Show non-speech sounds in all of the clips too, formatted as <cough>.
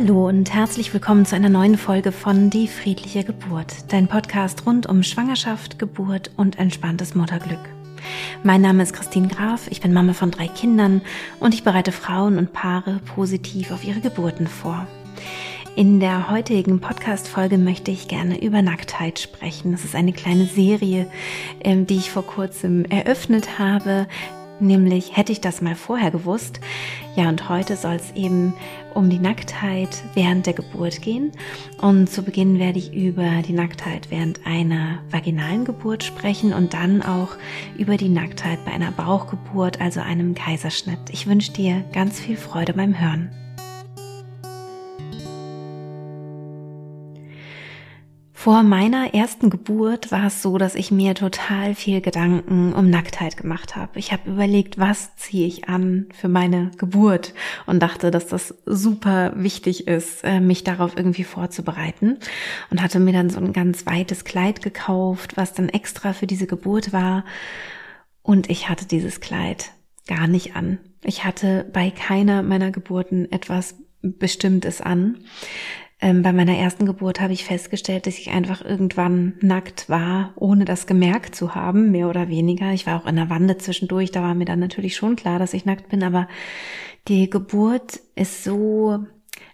Hallo und herzlich willkommen zu einer neuen Folge von Die friedliche Geburt, dein Podcast rund um Schwangerschaft, Geburt und entspanntes Mutterglück. Mein Name ist Christine Graf, ich bin Mama von drei Kindern und ich bereite Frauen und Paare positiv auf ihre Geburten vor. In der heutigen Podcast-Folge möchte ich gerne über Nacktheit sprechen. Das ist eine kleine Serie, ähm, die ich vor kurzem eröffnet habe, nämlich hätte ich das mal vorher gewusst. Ja, und heute soll es eben um die Nacktheit während der Geburt gehen. Und zu Beginn werde ich über die Nacktheit während einer vaginalen Geburt sprechen und dann auch über die Nacktheit bei einer Bauchgeburt, also einem Kaiserschnitt. Ich wünsche dir ganz viel Freude beim Hören. Vor meiner ersten Geburt war es so, dass ich mir total viel Gedanken um Nacktheit gemacht habe. Ich habe überlegt, was ziehe ich an für meine Geburt und dachte, dass das super wichtig ist, äh, mich darauf irgendwie vorzubereiten und hatte mir dann so ein ganz weites Kleid gekauft, was dann extra für diese Geburt war. Und ich hatte dieses Kleid gar nicht an. Ich hatte bei keiner meiner Geburten etwas Bestimmtes an. Ähm, bei meiner ersten Geburt habe ich festgestellt, dass ich einfach irgendwann nackt war, ohne das gemerkt zu haben, mehr oder weniger. Ich war auch in der Wande zwischendurch, da war mir dann natürlich schon klar, dass ich nackt bin, aber die Geburt ist so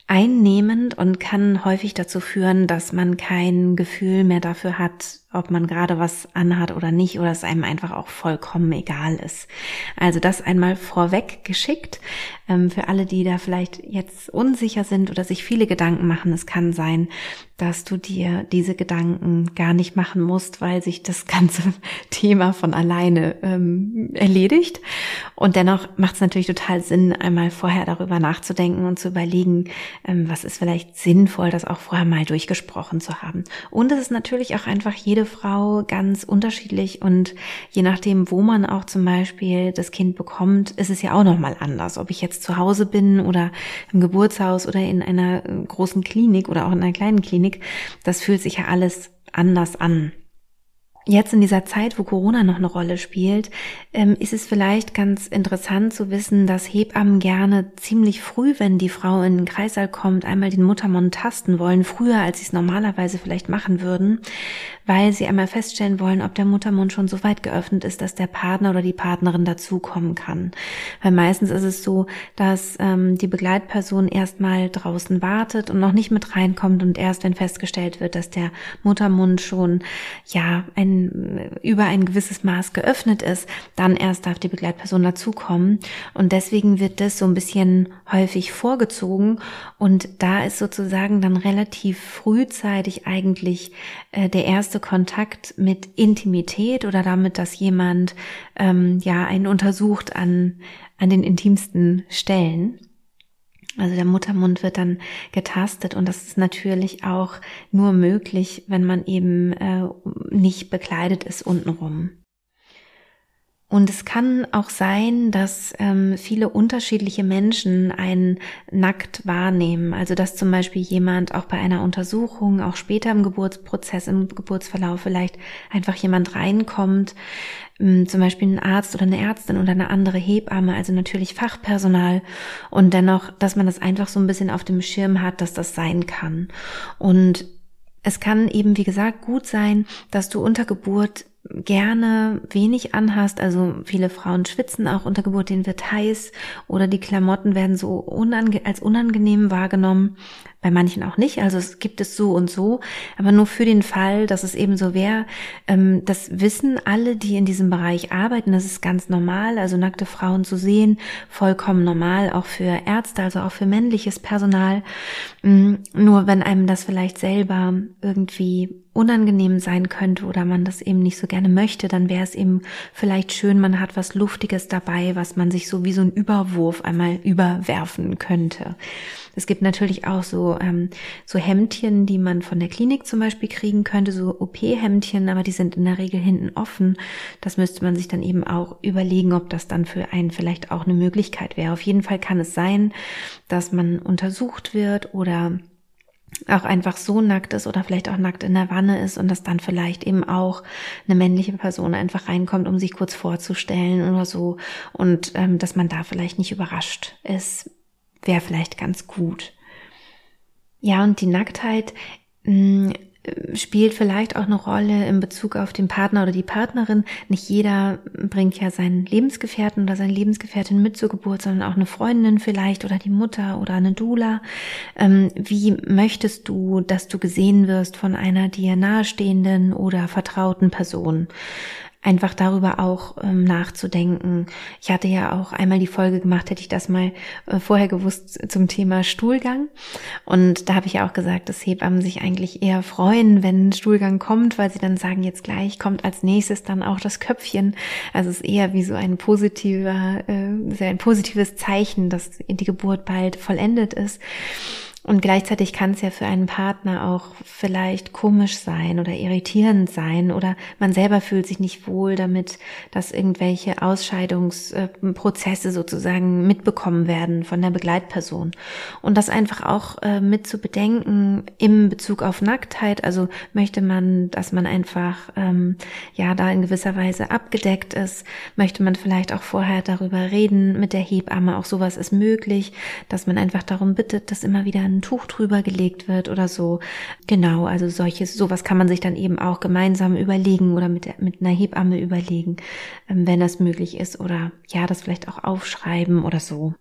einnehmend und kann häufig dazu führen, dass man kein Gefühl mehr dafür hat, ob man gerade was anhat oder nicht, oder es einem einfach auch vollkommen egal ist. Also das einmal vorweg geschickt. Ähm, für alle, die da vielleicht jetzt unsicher sind oder sich viele Gedanken machen, es kann sein, dass du dir diese Gedanken gar nicht machen musst, weil sich das <laughs> ganze Thema von alleine ähm, erledigt. Und dennoch macht es natürlich total Sinn, einmal vorher darüber nachzudenken und zu überlegen, ähm, was ist vielleicht sinnvoll, das auch vorher mal durchgesprochen zu haben. Und es ist natürlich auch einfach jede Frau ganz unterschiedlich und je nachdem, wo man auch zum Beispiel das Kind bekommt, ist es ja auch nochmal anders. Ob ich jetzt zu Hause bin oder im Geburtshaus oder in einer äh, großen Klinik oder auch in einer kleinen Klinik, das fühlt sich ja alles anders an. Jetzt in dieser Zeit, wo Corona noch eine Rolle spielt, ähm, ist es vielleicht ganz interessant zu wissen, dass Hebammen gerne ziemlich früh, wenn die Frau in den Kreißsaal kommt, einmal den Muttermund tasten wollen, früher als sie es normalerweise vielleicht machen würden, weil sie einmal feststellen wollen, ob der Muttermund schon so weit geöffnet ist, dass der Partner oder die Partnerin dazukommen kann. Weil meistens ist es so, dass ähm, die Begleitperson erstmal draußen wartet und noch nicht mit reinkommt und erst wenn festgestellt wird, dass der Muttermund schon ja ein, über ein gewisses Maß geöffnet ist, dann erst darf die Begleitperson dazukommen. Und deswegen wird das so ein bisschen häufig vorgezogen und da ist sozusagen dann relativ frühzeitig eigentlich äh, der erste Kontakt mit Intimität oder damit, dass jemand ähm, ja einen untersucht an, an den intimsten Stellen. Also der Muttermund wird dann getastet und das ist natürlich auch nur möglich, wenn man eben äh, nicht bekleidet ist untenrum. Und es kann auch sein, dass ähm, viele unterschiedliche Menschen einen nackt wahrnehmen. Also dass zum Beispiel jemand auch bei einer Untersuchung, auch später im Geburtsprozess, im Geburtsverlauf vielleicht einfach jemand reinkommt, ähm, zum Beispiel ein Arzt oder eine Ärztin oder eine andere Hebamme, also natürlich Fachpersonal und dennoch, dass man das einfach so ein bisschen auf dem Schirm hat, dass das sein kann. Und es kann eben, wie gesagt, gut sein, dass du unter Geburt gerne wenig anhast, also viele Frauen schwitzen auch unter Geburt, denen wird heiß oder die Klamotten werden so unange als unangenehm wahrgenommen, bei manchen auch nicht, also es gibt es so und so, aber nur für den Fall, dass es eben so wäre, ähm, das wissen alle, die in diesem Bereich arbeiten, das ist ganz normal, also nackte Frauen zu sehen, vollkommen normal, auch für Ärzte, also auch für männliches Personal, mm, nur wenn einem das vielleicht selber irgendwie unangenehm sein könnte oder man das eben nicht so gerne möchte, dann wäre es eben vielleicht schön, man hat was Luftiges dabei, was man sich so wie so ein Überwurf einmal überwerfen könnte. Es gibt natürlich auch so, ähm, so Hemdchen, die man von der Klinik zum Beispiel kriegen könnte, so OP-Hemdchen, aber die sind in der Regel hinten offen. Das müsste man sich dann eben auch überlegen, ob das dann für einen vielleicht auch eine Möglichkeit wäre. Auf jeden Fall kann es sein, dass man untersucht wird oder auch einfach so nackt ist oder vielleicht auch nackt in der Wanne ist und dass dann vielleicht eben auch eine männliche Person einfach reinkommt, um sich kurz vorzustellen oder so und ähm, dass man da vielleicht nicht überrascht ist, wäre vielleicht ganz gut. Ja, und die Nacktheit mh, mm, spielt vielleicht auch eine Rolle in Bezug auf den Partner oder die Partnerin. Nicht jeder bringt ja seinen Lebensgefährten oder seine Lebensgefährtin mit zur Geburt, sondern auch eine Freundin vielleicht oder die Mutter oder eine Dula. Ähm, wie möchtest du, dass du gesehen wirst von einer dir nahestehenden oder vertrauten Person? Einfach darüber auch ähm, nachzudenken. Ich hatte ja auch einmal die Folge gemacht, hätte ich das mal äh, vorher gewusst zum Thema Stuhlgang. Und da habe ich ja auch gesagt, dass Hebammen sich eigentlich eher freuen, wenn Stuhlgang kommt, weil sie dann sagen, jetzt gleich kommt als nächstes dann auch das Köpfchen. Also es ist eher wie so ein positiver, äh, sehr ein positives Zeichen, dass die Geburt bald vollendet ist. Und gleichzeitig kann es ja für einen Partner auch vielleicht komisch sein oder irritierend sein oder man selber fühlt sich nicht wohl damit, dass irgendwelche Ausscheidungsprozesse sozusagen mitbekommen werden von der Begleitperson. Und das einfach auch äh, mit zu bedenken im Bezug auf Nacktheit. Also möchte man, dass man einfach ähm, ja da in gewisser Weise abgedeckt ist, möchte man vielleicht auch vorher darüber reden mit der Hebamme. Auch sowas ist möglich, dass man einfach darum bittet, dass immer wieder ein Tuch drüber gelegt wird oder so. Genau, also solches, sowas kann man sich dann eben auch gemeinsam überlegen oder mit, mit einer Hebamme überlegen, ähm, wenn das möglich ist oder ja, das vielleicht auch aufschreiben oder so.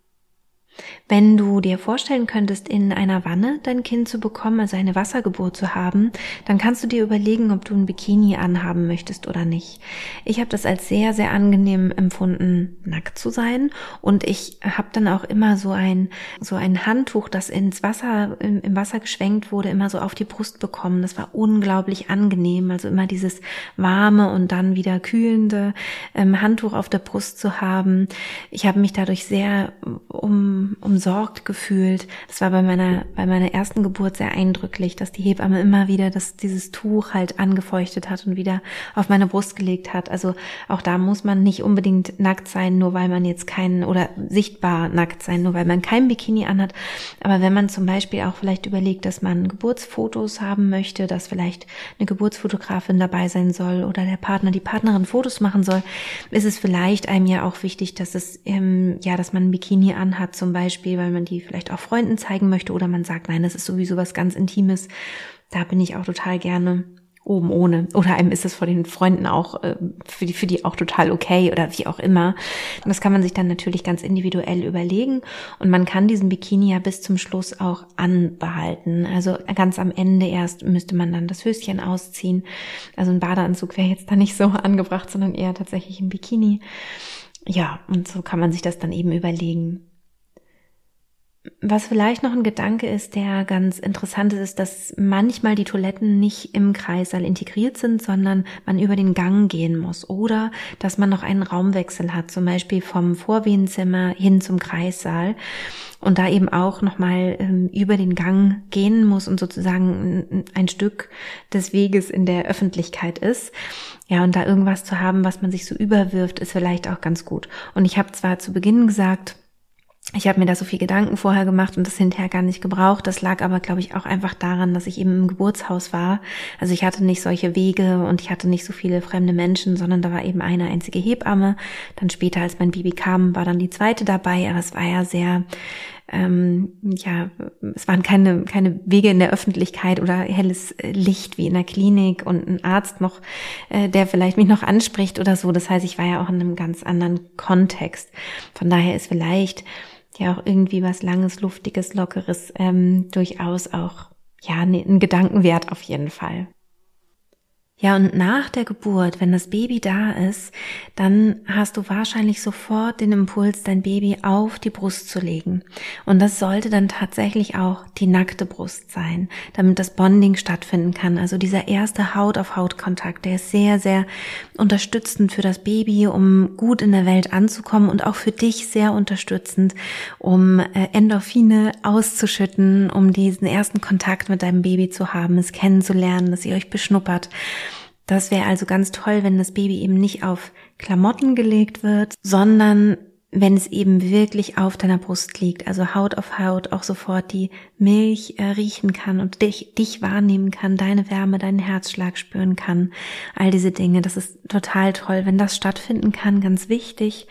Wenn du dir vorstellen könntest, in einer Wanne dein Kind zu bekommen, also eine Wassergeburt zu haben, dann kannst du dir überlegen, ob du ein Bikini anhaben möchtest oder nicht. Ich habe das als sehr, sehr angenehm empfunden, nackt zu sein. Und ich habe dann auch immer so ein, so ein Handtuch, das ins Wasser, im, im Wasser geschwenkt wurde, immer so auf die Brust bekommen. Das war unglaublich angenehm. Also immer dieses warme und dann wieder kühlende ähm, Handtuch auf der Brust zu haben. Ich habe mich dadurch sehr um umsorgt gefühlt. Das war bei meiner, bei meiner ersten Geburt sehr eindrücklich, dass die Hebamme immer wieder das, dieses Tuch halt angefeuchtet hat und wieder auf meine Brust gelegt hat. Also auch da muss man nicht unbedingt nackt sein, nur weil man jetzt keinen oder sichtbar nackt sein, nur weil man kein Bikini anhat. Aber wenn man zum Beispiel auch vielleicht überlegt, dass man Geburtsfotos haben möchte, dass vielleicht eine Geburtsfotografin dabei sein soll oder der Partner, die Partnerin Fotos machen soll, ist es vielleicht einem ja auch wichtig, dass es, ähm, ja, dass man ein Bikini anhat zum Beispiel, weil man die vielleicht auch Freunden zeigen möchte oder man sagt, nein, das ist sowieso was ganz Intimes. Da bin ich auch total gerne oben ohne. Oder einem ist es vor den Freunden auch, äh, für die, für die auch total okay oder wie auch immer. Und das kann man sich dann natürlich ganz individuell überlegen. Und man kann diesen Bikini ja bis zum Schluss auch anbehalten. Also ganz am Ende erst müsste man dann das Höschen ausziehen. Also ein Badeanzug wäre jetzt da nicht so <laughs> angebracht, sondern eher tatsächlich ein Bikini. Ja, und so kann man sich das dann eben überlegen. Was vielleicht noch ein Gedanke ist, der ganz interessant ist, ist, dass manchmal die Toiletten nicht im Kreissaal integriert sind, sondern man über den Gang gehen muss oder dass man noch einen Raumwechsel hat, zum Beispiel vom Vorwehenzimmer hin zum Kreissaal und da eben auch nochmal ähm, über den Gang gehen muss und sozusagen ein Stück des Weges in der Öffentlichkeit ist. Ja, und da irgendwas zu haben, was man sich so überwirft, ist vielleicht auch ganz gut. Und ich habe zwar zu Beginn gesagt, ich habe mir da so viel Gedanken vorher gemacht und das hinterher gar nicht gebraucht. Das lag aber, glaube ich, auch einfach daran, dass ich eben im Geburtshaus war. Also ich hatte nicht solche Wege und ich hatte nicht so viele fremde Menschen, sondern da war eben eine einzige Hebamme. Dann später, als mein Baby kam, war dann die zweite dabei. Aber es war ja sehr, ähm, ja, es waren keine, keine Wege in der Öffentlichkeit oder helles Licht wie in der Klinik und ein Arzt noch, äh, der vielleicht mich noch anspricht oder so. Das heißt, ich war ja auch in einem ganz anderen Kontext. Von daher ist vielleicht ja auch irgendwie was Langes, Luftiges, Lockeres ähm, durchaus auch ja ne, ein Gedankenwert auf jeden Fall. Ja, und nach der Geburt, wenn das Baby da ist, dann hast du wahrscheinlich sofort den Impuls, dein Baby auf die Brust zu legen. Und das sollte dann tatsächlich auch die nackte Brust sein, damit das Bonding stattfinden kann. Also dieser erste Haut-auf-Haut-Kontakt, der ist sehr, sehr unterstützend für das Baby, um gut in der Welt anzukommen und auch für dich sehr unterstützend, um äh, Endorphine auszuschütten, um diesen ersten Kontakt mit deinem Baby zu haben, es kennenzulernen, dass ihr euch beschnuppert. Das wäre also ganz toll, wenn das Baby eben nicht auf Klamotten gelegt wird, sondern wenn es eben wirklich auf deiner Brust liegt, also Haut auf Haut, auch sofort die Milch äh, riechen kann und dich, dich wahrnehmen kann, deine Wärme, deinen Herzschlag spüren kann, all diese Dinge. Das ist total toll, wenn das stattfinden kann, ganz wichtig.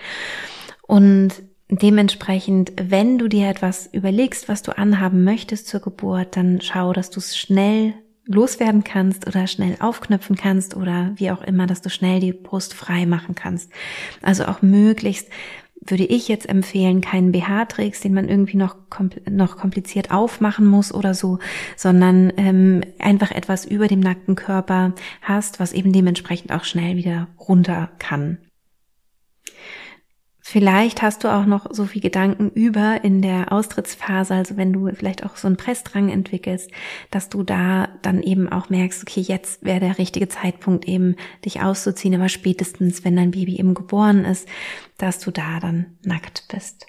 Und dementsprechend, wenn du dir etwas überlegst, was du anhaben möchtest zur Geburt, dann schau, dass du es schnell loswerden kannst oder schnell aufknöpfen kannst oder wie auch immer, dass du schnell die Brust frei machen kannst. Also auch möglichst würde ich jetzt empfehlen, keinen BH trägst, den man irgendwie noch, noch kompliziert aufmachen muss oder so, sondern ähm, einfach etwas über dem nackten Körper hast, was eben dementsprechend auch schnell wieder runter kann. Vielleicht hast du auch noch so viel Gedanken über in der Austrittsphase, also wenn du vielleicht auch so einen Pressdrang entwickelst, dass du da dann eben auch merkst, okay, jetzt wäre der richtige Zeitpunkt eben, dich auszuziehen, aber spätestens, wenn dein Baby eben geboren ist, dass du da dann nackt bist.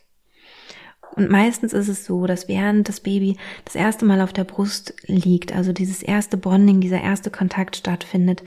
Und meistens ist es so, dass während das Baby das erste Mal auf der Brust liegt, also dieses erste Bonding, dieser erste Kontakt stattfindet,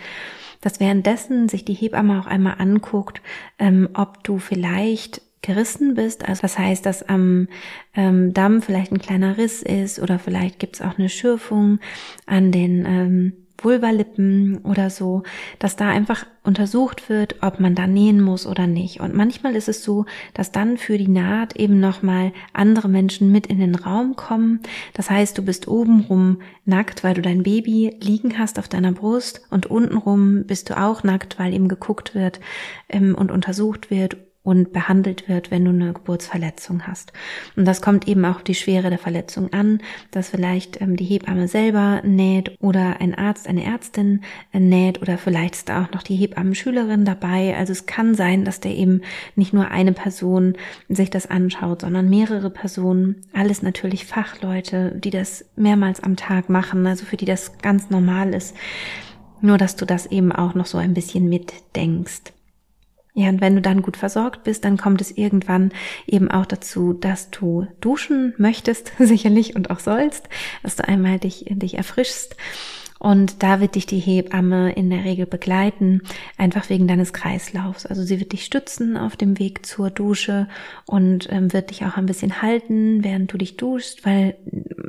dass währenddessen sich die Hebamme auch einmal anguckt, ähm, ob du vielleicht gerissen bist. Also das heißt, dass am ähm, Damm vielleicht ein kleiner Riss ist oder vielleicht gibt es auch eine Schürfung an den ähm, Vulvalippen oder so, dass da einfach untersucht wird, ob man da nähen muss oder nicht. Und manchmal ist es so, dass dann für die Naht eben nochmal andere Menschen mit in den Raum kommen. Das heißt, du bist obenrum nackt, weil du dein Baby liegen hast auf deiner Brust und untenrum bist du auch nackt, weil eben geguckt wird ähm, und untersucht wird, und behandelt wird, wenn du eine Geburtsverletzung hast. Und das kommt eben auch die Schwere der Verletzung an, dass vielleicht ähm, die Hebamme selber näht oder ein Arzt, eine Ärztin äh, näht oder vielleicht ist da auch noch die Hebammenschülerin dabei. Also es kann sein, dass der eben nicht nur eine Person sich das anschaut, sondern mehrere Personen. Alles natürlich Fachleute, die das mehrmals am Tag machen, also für die das ganz normal ist. Nur, dass du das eben auch noch so ein bisschen mitdenkst. Ja, und wenn du dann gut versorgt bist, dann kommt es irgendwann eben auch dazu, dass du duschen möchtest, <laughs> sicherlich und auch sollst, dass du einmal dich, dich erfrischst und da wird dich die Hebamme in der Regel begleiten, einfach wegen deines Kreislaufs. Also sie wird dich stützen auf dem Weg zur Dusche und ähm, wird dich auch ein bisschen halten, während du dich duschst, weil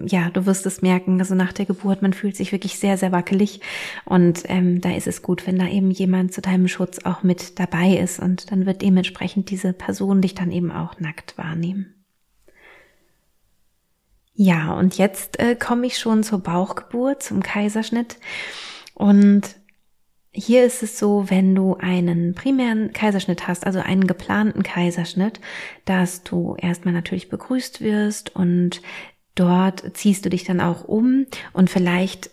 ja, du wirst es merken, also nach der Geburt, man fühlt sich wirklich sehr, sehr wackelig und ähm, da ist es gut, wenn da eben jemand zu deinem Schutz auch mit dabei ist und dann wird dementsprechend diese Person dich dann eben auch nackt wahrnehmen. Ja, und jetzt äh, komme ich schon zur Bauchgeburt, zum Kaiserschnitt. Und hier ist es so, wenn du einen primären Kaiserschnitt hast, also einen geplanten Kaiserschnitt, dass du erstmal natürlich begrüßt wirst und dort ziehst du dich dann auch um und vielleicht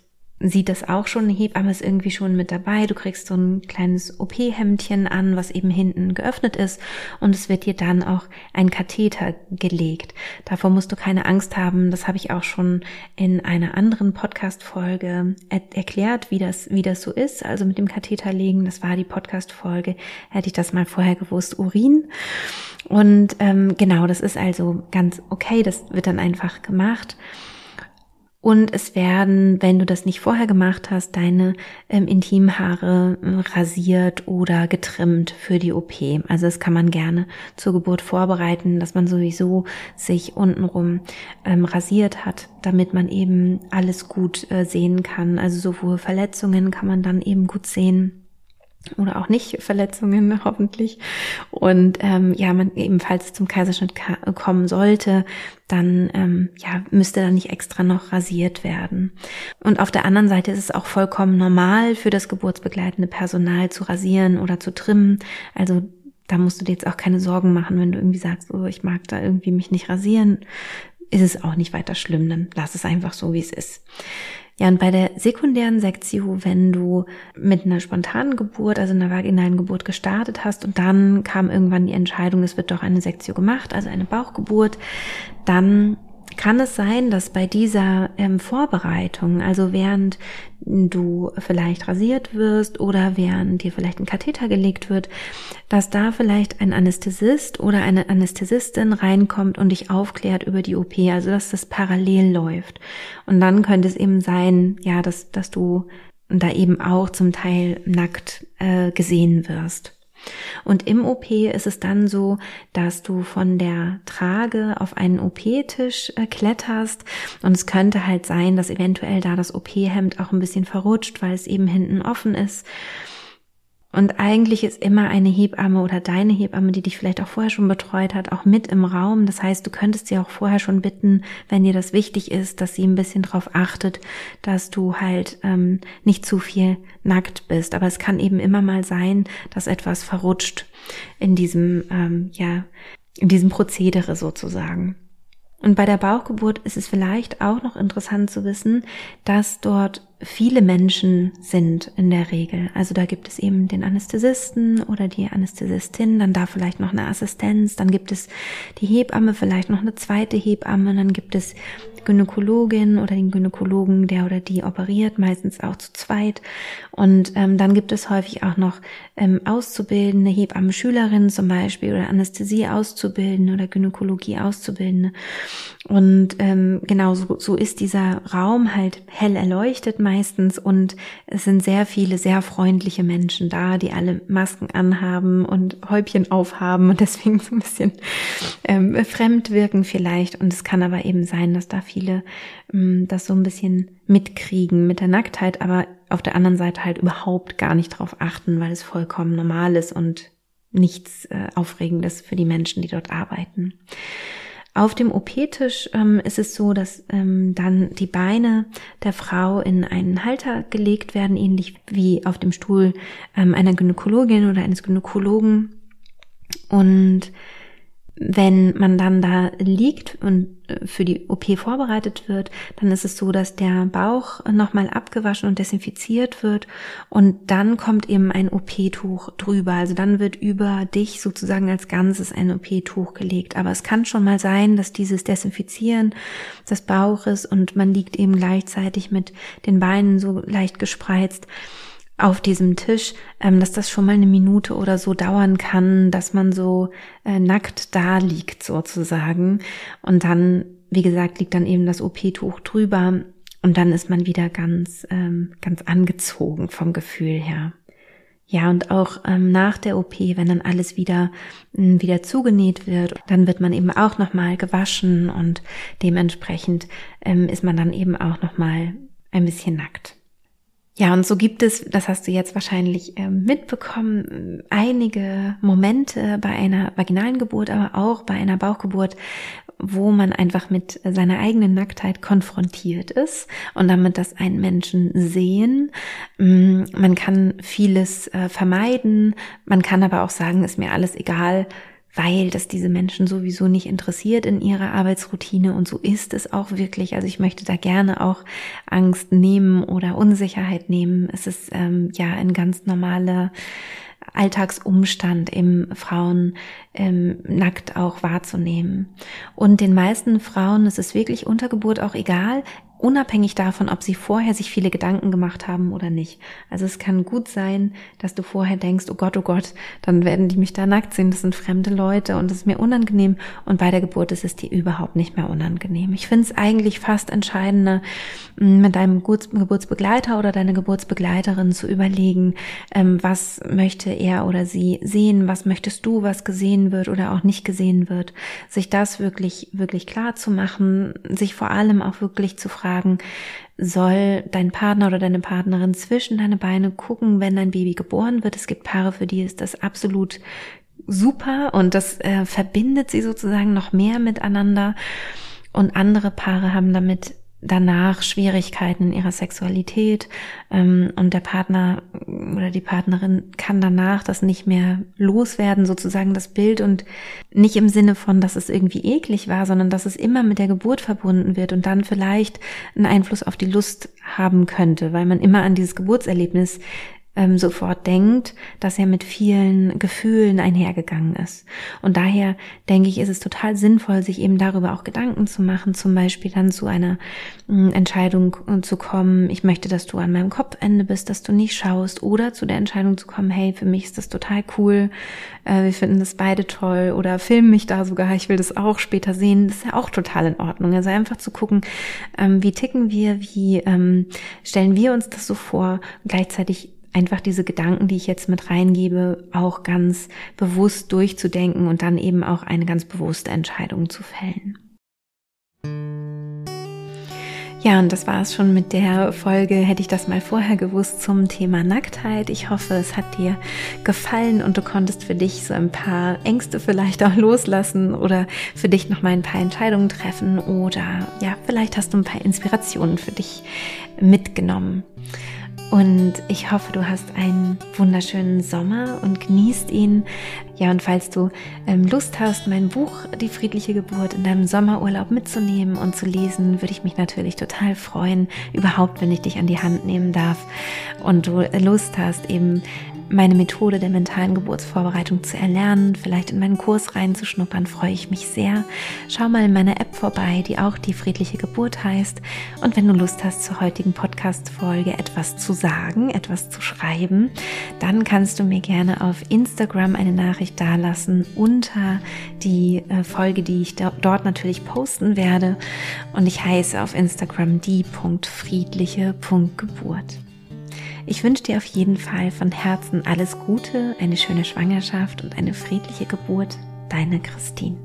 sieht das auch schon, eine Hebamme ist irgendwie schon mit dabei. Du kriegst so ein kleines OP-Hemdchen an, was eben hinten geöffnet ist und es wird dir dann auch ein Katheter gelegt. Davor musst du keine Angst haben. Das habe ich auch schon in einer anderen Podcast-Folge er erklärt, wie das, wie das so ist. Also mit dem Katheter legen, das war die Podcast-Folge. Hätte ich das mal vorher gewusst, Urin. Und ähm, genau, das ist also ganz okay. Das wird dann einfach gemacht. Und es werden, wenn du das nicht vorher gemacht hast, deine ähm, Intimhaare äh, rasiert oder getrimmt für die OP. Also das kann man gerne zur Geburt vorbereiten, dass man sowieso sich untenrum ähm, rasiert hat, damit man eben alles gut äh, sehen kann. Also sowohl Verletzungen kann man dann eben gut sehen oder auch nicht Verletzungen <laughs> hoffentlich. Und ähm, ja, man ebenfalls zum Kaiserschnitt kommen sollte, dann ähm, ja müsste da nicht extra noch rasiert werden. Und auf der anderen Seite ist es auch vollkommen normal für das geburtsbegleitende Personal zu rasieren oder zu trimmen. Also da musst du dir jetzt auch keine Sorgen machen, wenn du irgendwie sagst, oh, ich mag da irgendwie mich nicht rasieren, ist es auch nicht weiter schlimm, dann lass es einfach so, wie es ist. Ja, und bei der sekundären Sektio, wenn du mit einer spontanen Geburt, also einer vaginalen Geburt gestartet hast und dann kam irgendwann die Entscheidung, es wird doch eine Sektio gemacht, also eine Bauchgeburt, dann kann es sein, dass bei dieser ähm, Vorbereitung, also während du vielleicht rasiert wirst oder während dir vielleicht ein Katheter gelegt wird, dass da vielleicht ein Anästhesist oder eine Anästhesistin reinkommt und dich aufklärt über die OP, also dass das parallel läuft. Und dann könnte es eben sein, ja, dass, dass du da eben auch zum Teil nackt äh, gesehen wirst. Und im OP ist es dann so, dass du von der Trage auf einen OP-Tisch äh, kletterst und es könnte halt sein, dass eventuell da das OP-Hemd auch ein bisschen verrutscht, weil es eben hinten offen ist. Und eigentlich ist immer eine Hebamme oder deine Hebamme, die dich vielleicht auch vorher schon betreut hat, auch mit im Raum. Das heißt, du könntest sie auch vorher schon bitten, wenn dir das wichtig ist, dass sie ein bisschen darauf achtet, dass du halt ähm, nicht zu viel nackt bist. Aber es kann eben immer mal sein, dass etwas verrutscht in diesem, ähm, ja, in diesem Prozedere sozusagen. Und bei der Bauchgeburt ist es vielleicht auch noch interessant zu wissen, dass dort viele Menschen sind in der Regel. Also da gibt es eben den Anästhesisten oder die Anästhesistin, dann da vielleicht noch eine Assistenz, dann gibt es die Hebamme, vielleicht noch eine zweite Hebamme, dann gibt es Gynäkologin oder den Gynäkologen, der oder die operiert, meistens auch zu zweit. Und ähm, dann gibt es häufig auch noch ähm, Auszubildende, Hebammen-Schülerinnen zum Beispiel oder Anästhesie-Auszubildende oder Gynäkologie-Auszubildende. Und ähm, genau so, so ist dieser Raum halt hell erleuchtet meistens und es sind sehr viele sehr freundliche Menschen da, die alle Masken anhaben und Häubchen aufhaben und deswegen so ein bisschen ähm, fremd wirken vielleicht. Und es kann aber eben sein, dass da viele ähm, das so ein bisschen mitkriegen mit der Nacktheit, aber auf der anderen Seite halt überhaupt gar nicht drauf achten, weil es vollkommen normal ist und nichts äh, Aufregendes für die Menschen, die dort arbeiten. Auf dem OP-Tisch ähm, ist es so, dass ähm, dann die Beine der Frau in einen Halter gelegt werden, ähnlich wie auf dem Stuhl ähm, einer Gynäkologin oder eines Gynäkologen. Und wenn man dann da liegt und äh, für die OP vorbereitet wird, dann ist es so, dass der Bauch nochmal abgewaschen und desinfiziert wird und dann kommt eben ein OP-Tuch drüber. Also dann wird über dich sozusagen als Ganzes ein OP-Tuch gelegt. Aber es kann schon mal sein, dass dieses Desinfizieren des Bauches und man liegt eben gleichzeitig mit den Beinen so leicht gespreizt, auf diesem Tisch, ähm, dass das schon mal eine Minute oder so dauern kann, dass man so äh, nackt da liegt sozusagen. Und dann, wie gesagt, liegt dann eben das OP-Tuch drüber und dann ist man wieder ganz, ähm, ganz angezogen vom Gefühl her. Ja, und auch ähm, nach der OP, wenn dann alles wieder, ähm, wieder zugenäht wird, dann wird man eben auch nochmal gewaschen und dementsprechend ähm, ist man dann eben auch nochmal ein bisschen nackt. Ja, und so gibt es, das hast du jetzt wahrscheinlich äh, mitbekommen, einige Momente bei einer vaginalen Geburt, aber auch bei einer Bauchgeburt, wo man einfach mit seiner eigenen Nacktheit konfrontiert ist und damit das einen Menschen sehen. Mm, man kann vieles äh, vermeiden, man kann aber auch sagen, ist mir alles egal, weil das diese Menschen sowieso nicht interessiert in ihrer Arbeitsroutine und so ist es auch wirklich. Also ich möchte da gerne auch Angst nehmen oder Unsicherheit nehmen. Es ist ähm, ja ein ganz normaler Alltagsumstand im Frauen ähm, nackt auch wahrzunehmen. Und den meisten Frauen ist es wirklich unter Geburt auch egal, unabhängig davon, ob sie vorher sich viele Gedanken gemacht haben oder nicht. Also es kann gut sein, dass du vorher denkst, oh Gott, oh Gott, dann werden die mich da nackt sehen, das sind fremde Leute und das ist mir unangenehm und bei der Geburt ist es dir überhaupt nicht mehr unangenehm. Ich finde es eigentlich fast entscheidender, mit deinem Geburtsbegleiter oder deiner Geburtsbegleiterin zu überlegen, ähm, was möchte er oder sie sehen, was möchtest du, was gesehen wird oder auch nicht gesehen wird, sich das wirklich, wirklich klar zu machen, sich vor allem auch wirklich zu fragen, fragen, soll dein Partner oder deine Partnerin zwischen deine Beine gucken, wenn dein Baby geboren wird. Es gibt Paare, für die ist das absolut super und das äh, verbindet sie sozusagen noch mehr miteinander. Und andere Paare haben damit danach Schwierigkeiten in ihrer Sexualität ähm, und der Partner oder die Partnerin kann danach das nicht mehr loswerden, sozusagen das Bild und nicht im Sinne von, dass es irgendwie eklig war, sondern dass es immer mit der Geburt verbunden wird und dann vielleicht einen Einfluss auf die Lust haben könnte, weil man immer an dieses Geburtserlebnis ähm, sofort denkt, dass er mit vielen Gefühlen einhergegangen ist. Und daher denke ich, ist es total sinnvoll, sich eben darüber auch Gedanken zu machen, zum Beispiel dann zu einer äh, Entscheidung zu kommen, ich möchte, dass du an meinem Kopfende bist, dass du nicht schaust, oder zu der Entscheidung zu kommen, hey, für mich ist das total cool, äh, wir finden das beide toll, oder film mich da sogar, ich will das auch später sehen, das ist ja auch total in Ordnung. Also einfach zu gucken, ähm, wie ticken wir, wie ähm, stellen wir uns das so vor, gleichzeitig einfach diese Gedanken, die ich jetzt mit reingebe, auch ganz bewusst durchzudenken und dann eben auch eine ganz bewusste Entscheidung zu fällen. Ja, und das war es schon mit der Folge. Hätte ich das mal vorher gewusst zum Thema Nacktheit. Ich hoffe, es hat dir gefallen und du konntest für dich so ein paar Ängste vielleicht auch loslassen oder für dich noch mal ein paar Entscheidungen treffen oder ja, vielleicht hast du ein paar Inspirationen für dich mitgenommen. Und ich hoffe, du hast einen wunderschönen Sommer und genießt ihn. Ja, und falls du ähm, Lust hast, mein Buch Die friedliche Geburt in deinem Sommerurlaub mitzunehmen und zu lesen, würde ich mich natürlich total freuen, überhaupt, wenn ich dich an die Hand nehmen darf und du Lust hast, eben meine Methode der mentalen Geburtsvorbereitung zu erlernen, vielleicht in meinen Kurs reinzuschnuppern, freue ich mich sehr. Schau mal in meiner App vorbei, die auch die friedliche Geburt heißt. Und wenn du Lust hast, zur heutigen Podcast-Folge etwas zu sagen, etwas zu schreiben, dann kannst du mir gerne auf Instagram eine Nachricht dalassen unter die äh, Folge, die ich dort natürlich posten werde. Und ich heiße auf Instagram die.friedliche.geburt. Ich wünsche dir auf jeden Fall von Herzen alles Gute, eine schöne Schwangerschaft und eine friedliche Geburt. Deine Christine.